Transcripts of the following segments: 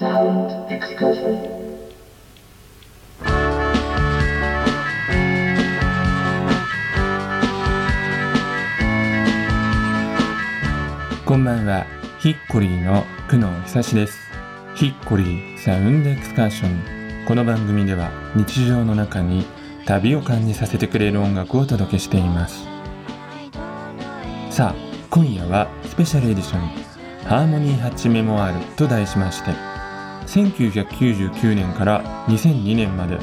Sound excursion. こんばんは、ヒッコリーの久野久志です。ヒッコリーサウンドエクスカーション。この番組では日常の中に旅を感じさせてくれる音楽をお届けしています。さあ、今夜はスペシャルエディションハーモニーハッチメモアールと題しまして、1999年から2002年まで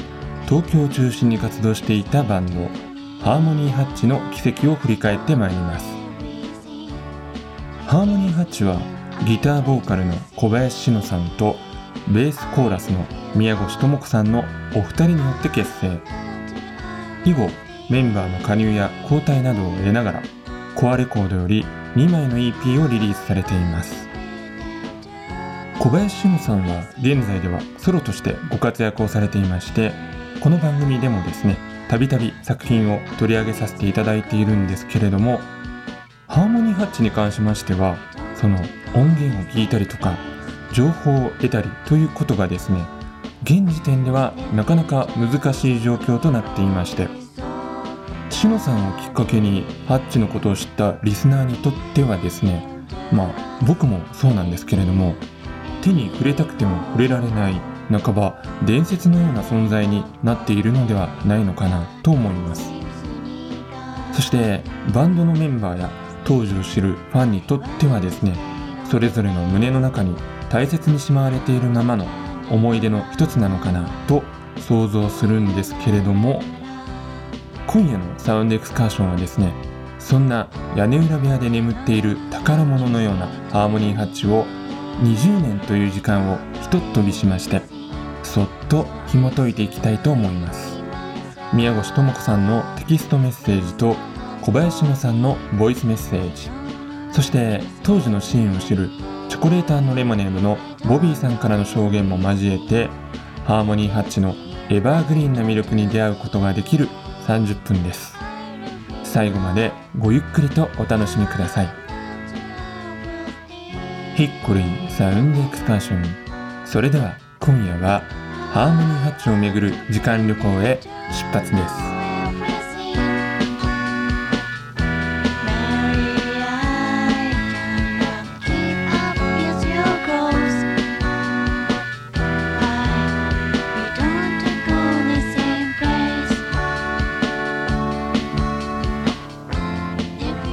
東京を中心に活動していたバンドハーモニーハッチの軌跡を振り返ってまいります。ハーモニーハッチはギターボーカルの小林志乃さんとベースコーラスの宮越智子さんのお二人によって結成以後メンバーの加入や交代などを得ながらコアレコードより2枚の EP をリリースされています小林志乃さんは現在ではソロとしてご活躍をされていましてこの番組でもですねたびたび作品を取り上げさせていただいているんですけれどもハーモニーハッチに関しましてはその音源を聞いたりとか情報を得たりということがですね現時点ではなかなか難しい状況となっていましてしのさんをきっかけにハッチのことを知ったリスナーにとってはですねまあ僕もそうなんですけれども手に触れたくても触れられない半ば伝説のような存在になっているのではないのかなと思います。そしてバンドのメンバーや当時を知るファンにとってはですねそれぞれの胸の中に大切にしまわれているままの思い出の一つなのかなと想像するんですけれども今夜のサウンドエクスカーションはですねそんな屋根裏部屋で眠っている宝物のようなハーモニーハッチを20年という時間をひとっ飛びしましてそっと紐解いていきたいと思います。宮越智子さんのテキストメッセージと小林野さんのボイスメッセージ。そして当時のシーンを知るチョコレーターのレモネームのボビーさんからの証言も交えてハーモニーハッチのエバーグリーンな魅力に出会うことができる30分です。最後までごゆっくりとお楽しみください。ヒッコリーサウンドエクスカーション。それでは今夜はハーモニーハッチをめぐる時間旅行へ出発です。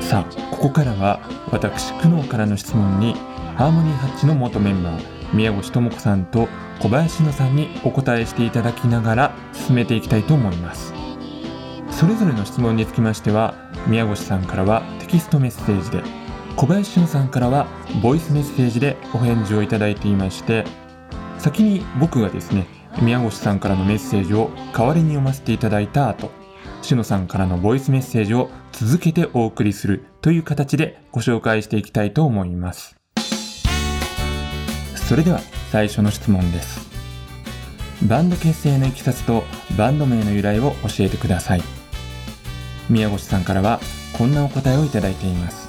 さあここからは私からの質問にハーモニーハッチの元メンバー宮越智子さんと小林野さんにお答えしていただきながら進めていきたいと思います。それぞれの質問につきましては宮越さんからはテキストメッセージで小林野さんからはボイスメッセージでお返事をいただいていまして先に僕がですね宮越さんからのメッセージを代わりに読ませていただいた後しのさんからのボイスメッセージを続けてお送りするという形でご紹介していきたいと思います。それでは最初の質問です。バンド結成のいきさつとバンド名の由来を教えてください。宮越さんからはこんなお答えをいただいています。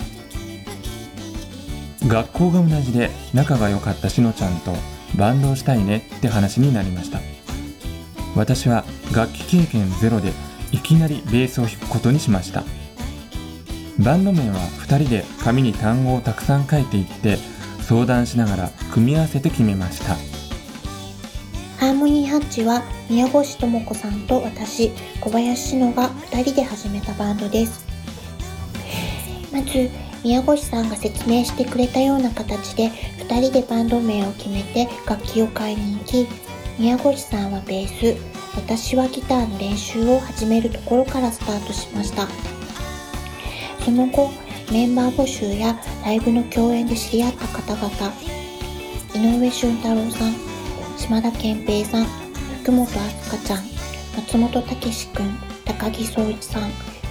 学校が同じで仲が良かったしのちゃんとバンドをしたいねって話になりました。私は楽器経験ゼロでいきなりベースを弾くことにしました。バンド名は2人で紙に単語をたくさん書いていって相談しながら組み合わせて決めました。ハーモニーハッチは宮越智子さんと私小林志乃が2人で始めたバンドです。まず宮越さんが説明してくれたような形で2人でバンド名を決めて楽器を買いに行き宮越さんはベース私はギターの練習を始めるところからスタートしました。その後メンバー募集やライブの共演で知り合った方々井上俊太郎さん島田健平さん福本飛鳥ちゃん松本武史くん高木総一さん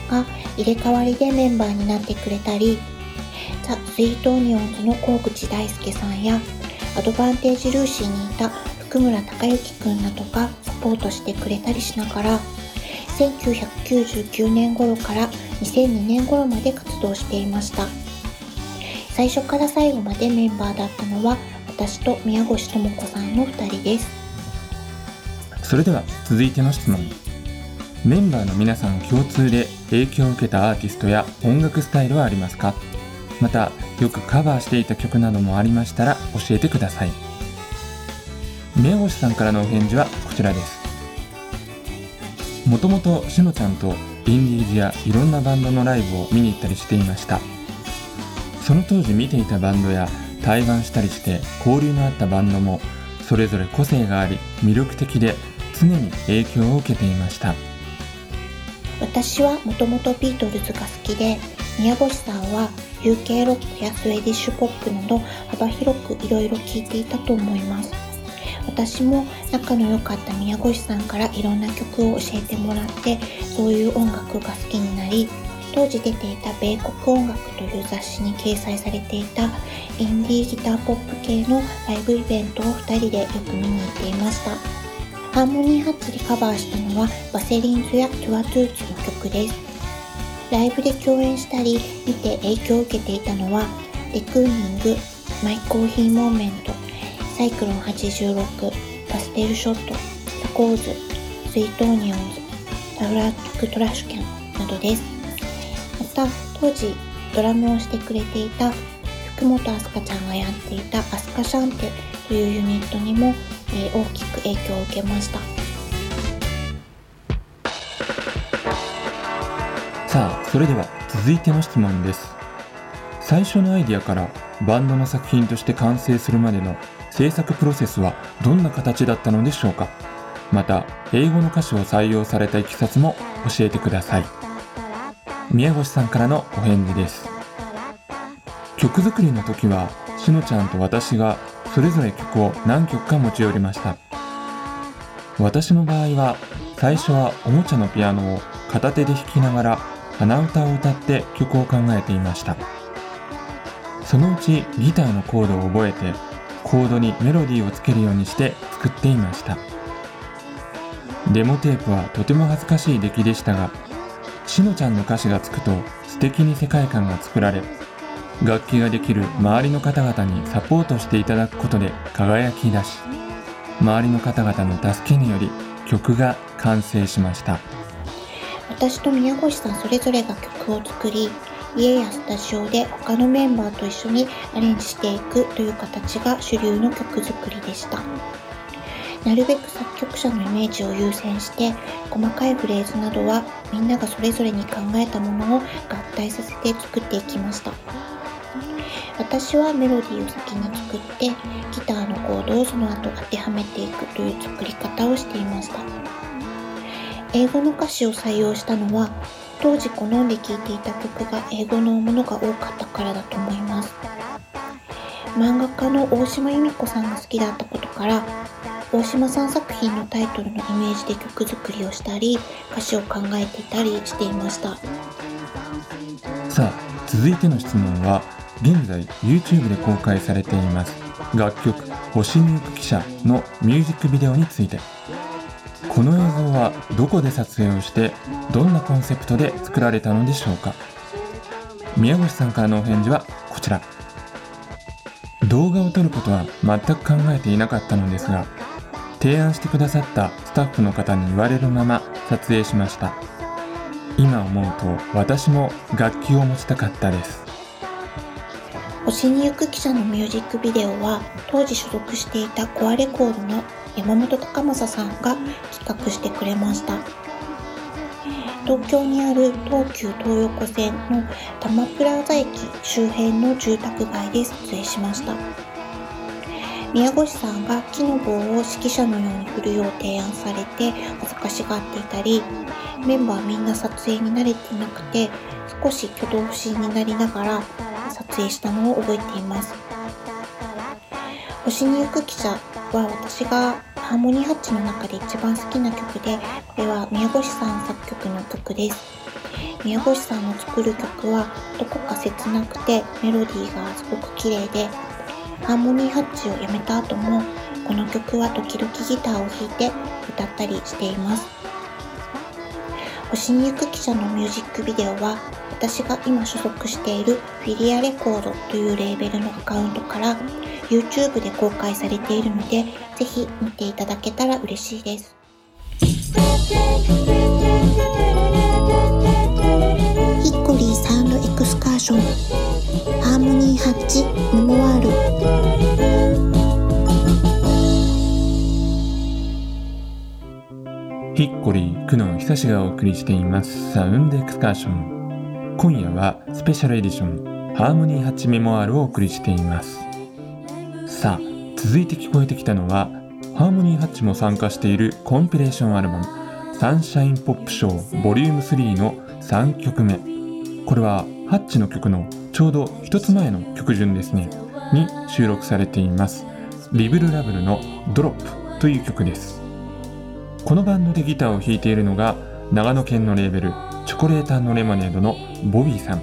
が入れ替わりでメンバーになってくれたりザ・スイートオニオンズの河口大輔さんやアドバンテージルーシーにいた福村隆之くんなどがサポートしてくれたりしながら1999年頃から2002年頃まで活動していました。最初から最後までメンバーだったのは私と宮越智子さんの2人です。それでは続いての質問。メンバーの皆さん共通で影響を受けたアーティストや音楽スタイルはありますか？またよくカバーしていた曲などもありましたら教えてください。宮越さんからのお返事はこちらです。もともとしのちゃんとインディーズやいろんなバンドのライブを見に行ったりしていました。その当時見ていたバンドや対バンしたりして交流のあったバンドもそれぞれ個性があり魅力的で常に影響を受けていました。私はもともとビートルズが好きで宮越さんは UK ロックやスウェディッシュポップなど幅広くいろいろ聴いていたと思います。私も仲の良かった宮越さんからいろんな曲を教えてもらってそういう音楽が好きになり当時出ていた米国音楽という雑誌に掲載されていたインディーギターポップ系のライブイベントを2人でよく見に行っていました。ハーモニーハッチでカバーしたのはバセリンズやトゥアトゥーツの曲です。ライブで共演したり見て影響を受けていたのはデクーニング、マイコーヒーモーメント、サイクロン86、パステルショット、タコーズ、スイートオニオンズ、タフラックトラッシュキャンなどです。また、当時ドラムをしてくれていた福本明日香ちゃんがやっていたアスカシャンテというユニットにも、えー大きく影響を受けました。さあそれでは続いての質問です最初のアイディアからバンドの作品として完成するまでの制作プロセスはどんな形だったのでしょうか。また英語の歌詞を採用されたいきさつも教えてください。宮越さんからのお返事です。曲作りの時はしのちゃんと私がそれぞれ曲を何曲か持ち寄りました。私の場合は最初はおもちゃのピアノを片手で弾きながら鼻歌を歌って曲を考えていました。そのうちギターのコードを覚えてコードにメロディーをつけるようにして作っていました。デモテープはとても恥ずかしい出来でしたがしのちゃんの歌詞がつくと素敵に世界観が作られ楽器ができる周りの方々にサポートしていただくことで輝き出し周りの方々の助けにより曲が完成しました。私と宮越さんそれぞれが曲を作り家やスタジオで他のメンバーと一緒にアレンジしていくという形が主流の曲作りでした。なるべく作曲者のイメージを優先して細かいフレーズなどはみんながそれぞれに考えたものを合体させて作っていきました。私はメロディーを先に作ってギターのコードをその後当てはめていくという作り方をしていました。英語の歌詞を採用したのは当時好んで聴いていた曲が英語のものが多かったからだと思います。漫画家の大島由美子さんが好きだったことから大島さん作品のタイトルのイメージで曲作りをしたり歌詞を考えていたりしていました。さあ続いての質問は現在 YouTube で公開されています楽曲「星に行く汽車」のミュージックビデオについて。この映像はどこで撮影をしてどんなコンセプトで作られたのでしょうか？宮越さんからのお返事はこちら。動画を撮ることは全く考えていなかったのですが提案してくださったスタッフの方に言われるまま撮影しました。今思うと私も楽器を持ちたかったです。星に行く記者のミュージックビデオは当時所属していたコアレコードの山本隆正さんが企画してくれました。東京にある東急東横線の多摩プラザ駅周辺の住宅街で撮影しました。宮越さんが木の棒を指揮者のように振るよう提案されて恥ずかしがっていたりメンバーみんな撮影に慣れていなくて少し挙動不審になりながら撮影したのを覚えています。星に行く記者は私がハーモニーハッチの中で一番好きな曲でこれは宮越さん作曲の曲です。宮越さんの作る曲はどこか切なくてメロディーがすごく綺麗でハーモニーハッチをやめた後もこの曲は時々ギターを弾いて歌ったりしています。星に行く記者のミュージックビデオは私が今所属しているフィリアレコードというレーベルのアカウントから YouTube で公開されているので、ぜひ見ていただけたら嬉しいです。ヒッコリーサウンドエクスカーション。ハーモニーハッチメモワール。ヒッコリー久野久志がお送りしています。サウンドエクスカーション。今夜はスペシャルエディション。ハーモニー8メモアールをお送りしています。さあ続いて聞こえてきたのはハーモニー8も参加しているコンピレーションアルバムサンシャインポップショーボリューム3の3曲目。これはハッチの曲のちょうど一つ前の曲順ですね。に収録されています。リブルラブルのドロップという曲です。このバンドでギターを弾いているのが長野県のレーベルチョコレーターのレモネードのボビーさん。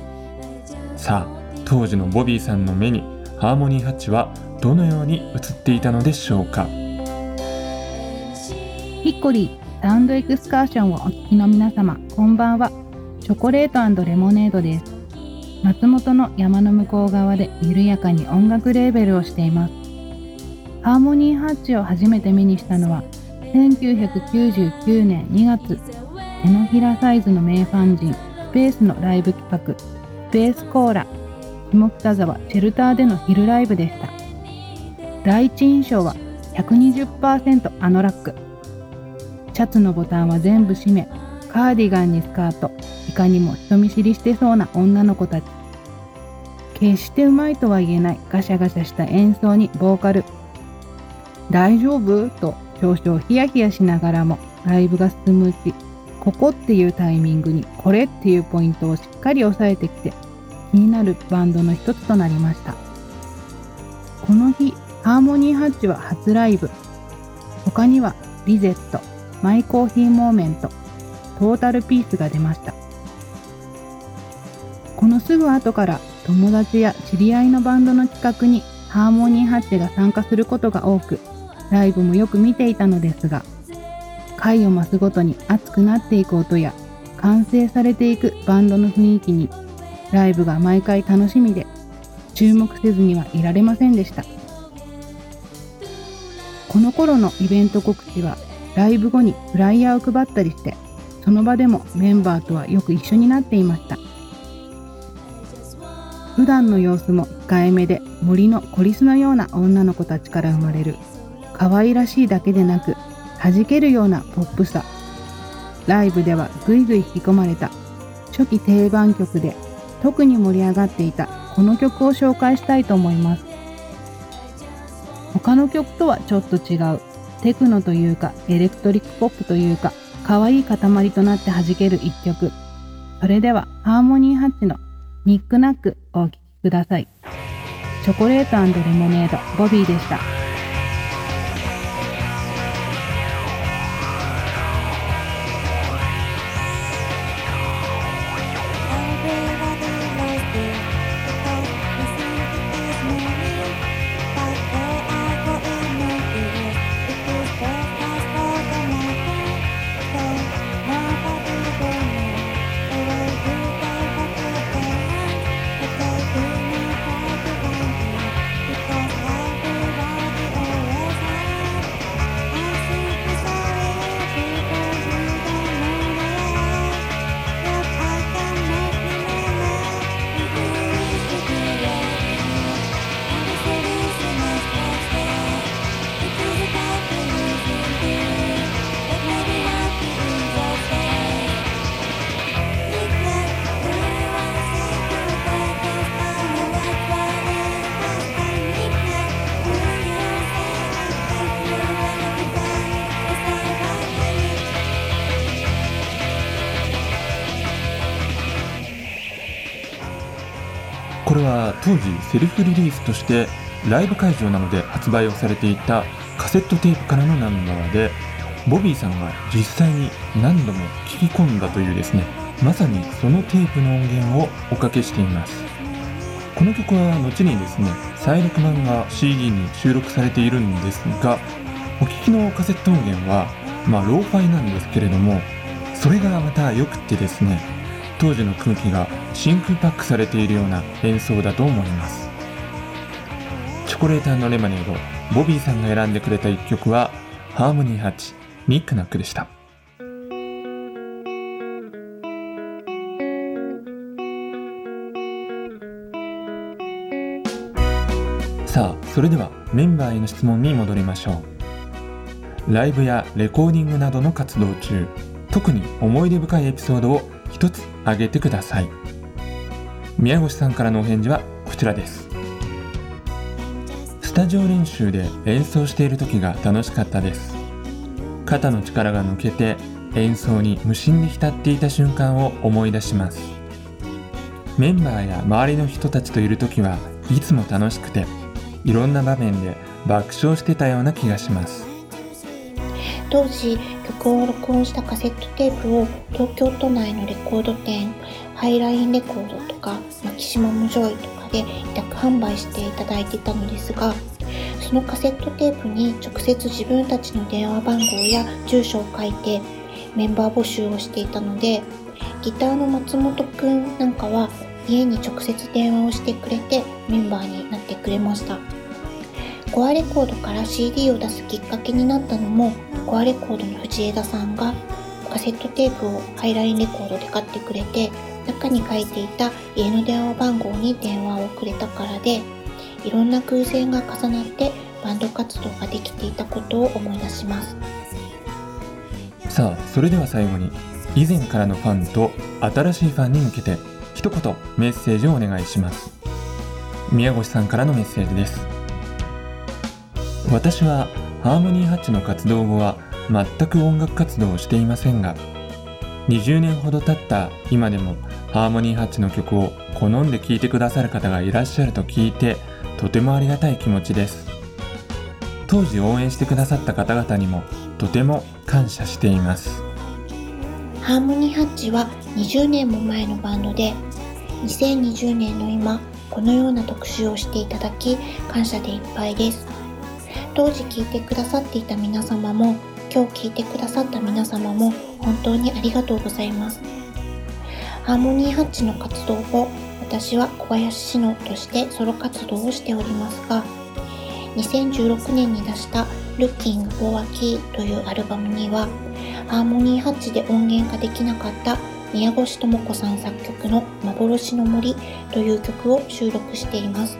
さあ当時のボビーさんの目にハーモニーハッチはどのように映っていたのでしょうか？ヒッコリーサウンドエクスカーションをお聞きの皆様こんばんは。チョコレートレモネードです。松本の山の向こう側で緩やかに音楽レーベルをしています。ハーモニーハッチを初めて目にしたのは1999年2月。手のひらサイズの名ファン人スペースのライブ企画スペースコーラ下北沢シェルターでの昼ライブでした。第一印象は120%あのラック。シャツのボタンは全部閉めカーディガンにスカートいかにも人見知りしてそうな女の子たち。決してうまいとは言えないガシャガシャした演奏にボーカル。大丈夫と少々ヒヤヒヤしながらもライブが進むうちここっていうタイミングにこれっていうポイントをしっかり押さえてきて気になるバンドの一つとなりました。この日ハーモニーハッチは初ライブ。他にはリゼットマイコーヒーモーメントトータルピースが出ました。このすぐ後から友達や知り合いのバンドの企画にハーモニーハッチが参加することが多くライブもよく見ていたのですが回を増すごとに熱くなっていく音や完成されていくバンドの雰囲気にライブが毎回楽しみで注目せずにはいられませんでした。この頃のイベント告知はライブ後にフライヤーを配ったりしてその場でもメンバーとはよく一緒になっていました。普段の様子も控えめで森のコリスのような女の子たちから生まれる可愛らしいだけでなく弾けるようなポップさ。ライブではぐいぐい引き込まれた初期定番曲で特に盛り上がっていたこの曲を紹介したいと思います。他の曲とはちょっと違うテクノというかエレクトリックポップというか可愛い塊となって弾ける一曲。それではハーモニーハッチのニックナックお聴きください。チョコレートレモネード。ボビーでした。当時セルフリリースとしてライブ会場などで発売をされていたカセットテープからのナンバーでボビーさんが実際に何度も聞き込んだというですね。まさにそのテープの音源をおかけしています。この曲は後にですね再録版が CD に収録されているんですがお聞きのカセット音源はまあローファイなんですけれどもそれがまた良くてですね当時の空気が真空パックされているような演奏だと思います。チョコレートレモネードボビーさんが選んでくれた一曲はハーモニーハッチニックナックでした。さあそれではメンバーへの質問に戻りましょう。ライブやレコーディングなどの活動中特に思い出深いエピソードを一つ挙げてください。宮越さんからのお返事はこちらです。スタジオ練習で演奏している時が楽しかったです。肩の力が抜けて演奏に無心に浸っていた瞬間を思い出します。メンバーや周りの人たちといる時はいつも楽しくていろんな場面で爆笑してたような気がします。当時曲を録音したカセットテープを東京都内のレコード店ハイラインレコードとかマキシマムジョイとかで委託販売していただいていたのですがそのカセットテープに直接自分たちの電話番号や住所を書いてメンバー募集をしていたのでギターの松本くんなんかは家に直接電話をしてくれてメンバーになってくれました。コアレコードから CD を出すきっかけになったのもコアレコードの藤枝さんがカセットテープをハイラインレコードで買ってくれて中に書いていた家の電話番号に電話をくれたからでいろんな偶然が重なってバンド活動ができていたことを思い出します。さあそれでは最後に以前からのファンと新しいファンに向けて一言メッセージをお願いします。宮越さんからのメッセージです。私はハーモニーハッチの活動後は全く音楽活動をしていませんが20年ほど経った今でもハーモニーハッチの曲を好んで聴いてくださる方がいらっしゃると聞いてとてもありがたい気持ちです。当時応援してくださった方々にもとても感謝しています。ハーモニーハッチは20年も前のバンドで2020年の今このような特集をしていただき感謝でいっぱいです。当時聞いてくださっていた皆様も今日聞いてくださった皆様も本当にありがとうございます。ハーモニーハッチの活動後私は小林志乃としてソロ活動をしておりますが2016年に出した「Looking for a Key」というアルバムにはハーモニーハッチで音源化できなかった宮越智子さん作曲の「幻の森」という曲を収録しています。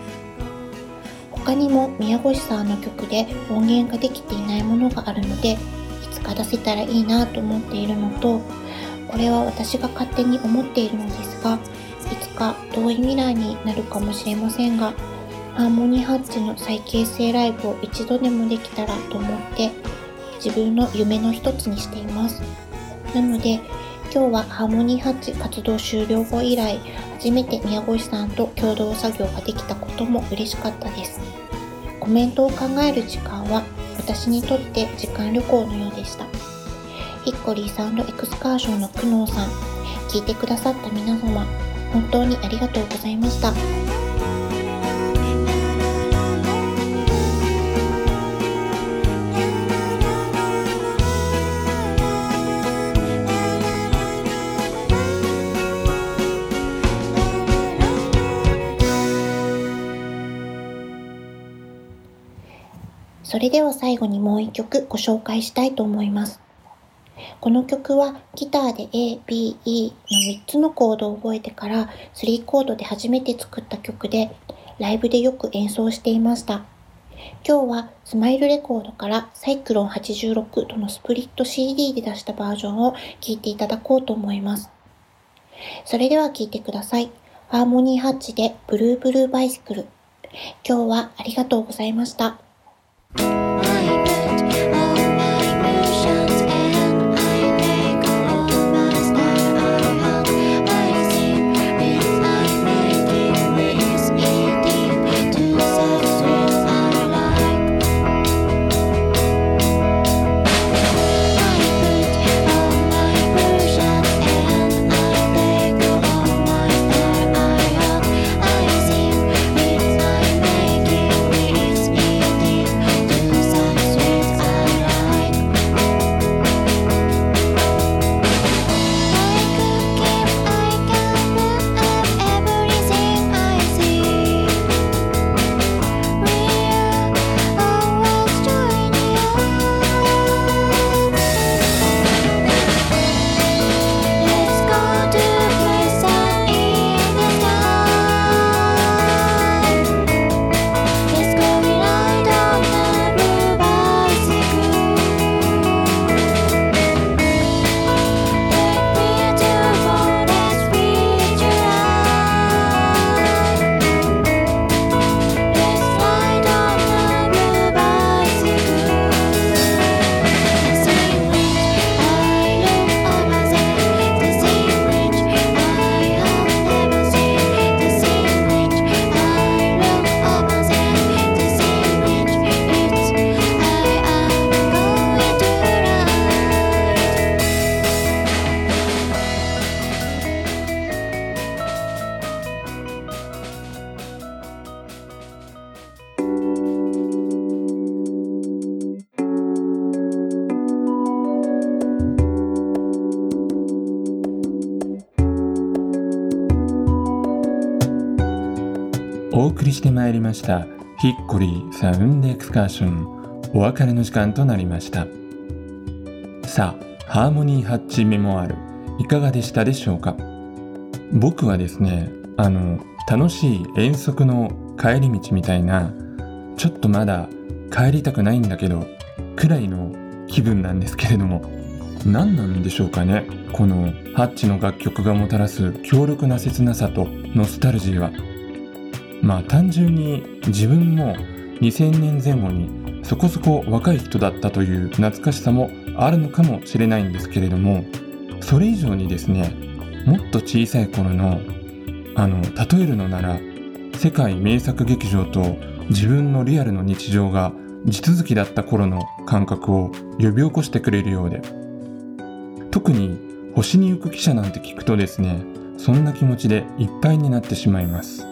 他にも宮越さんの曲で音源ができていないものがあるのでいつか出せたらいいなと思っているのとこれは私が勝手に思っているのですがいつか遠い未来になるかもしれませんがハーモニーハッチの再結成ライブを一度でもできたらと思って自分の夢の一つにしています。なので今日はハーモニーハッチ活動終了後以来初めて宮越さんと共同作業ができたことも嬉しかったです。コメントを考える時間は私にとって時間旅行のようでした。ヒッコリーサンドエクスカーションの久能さん聞いてくださった皆様本当にありがとうございました。それでは最後にもう一曲ご紹介したいと思います。この曲はギターで A, B, E の3つのコードを覚えてから3コードで初めて作った曲でライブでよく演奏していました。今日はスマイルレコードからサイクロン86とのスプリット CD で出したバージョンを聴いていただこうと思います。それでは聴いてください。ハーモニーハッチでブルーブルーバイスクル。今日はありがとうございました。Bye. りしてまいりました。ヒッコリーサウンドエクスカーション。お別れの時間となりました。さあハーモニーハッチメモアル。いかがでしたでしょうか？僕はですねあの楽しい遠足の帰り道みたいなちょっとまだ帰りたくないんだけどくらいの気分なんですけれども何なんでしょうかね？このハッチの楽曲がもたらす強力な切なさとノスタルジーは。まあ単純に自分も2000年前後にそこそこ若い人だったという懐かしさもあるのかもしれないんですけれどもそれ以上にですねもっと小さい頃のあの例えるのなら世界名作劇場と自分のリアルの日常が地続きだった頃の感覚を呼び起こしてくれるようで特に星に行く記者なんて聞くとですねそんな気持ちでいっぱいになってしまいます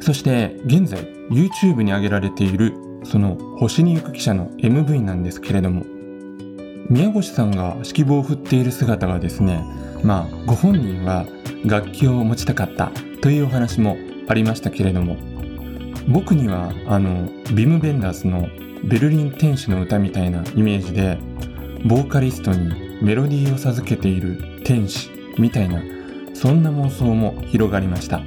そして現在 YouTube に上げられているその星に行く記者の MV なんですけれども宮越さんが指揮棒を振っている姿がですねまあご本人は楽器を持ちたかったというお話もありましたけれども僕にはあのビム・ベンダースのベルリン天使の歌みたいなイメージでボーカリストにメロディーを授けている天使みたいなそんな妄想も広がりました。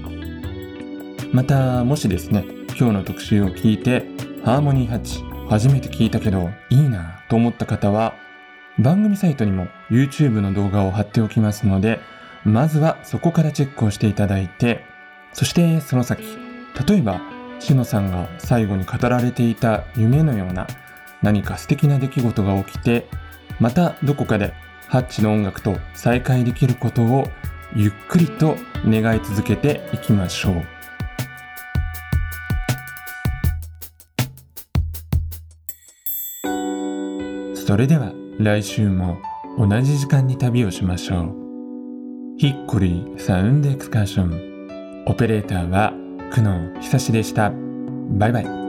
またもしですね今日の特集を聞いてハーモニーハッチ初めて聞いたけどいいなと思った方は番組サイトにも YouTube の動画を貼っておきますのでまずはそこからチェックをしていただいてそしてその先例えばしのさんが最後に語られていた夢のような何か素敵な出来事が起きてまたどこかでハッチの音楽と再会できることをゆっくりと願い続けていきましょう。それでは来週も同じ時間に旅をしましょう。ヒッコリーサウンドエクスカーション。オペレーターは久能久志でした。バイバイ。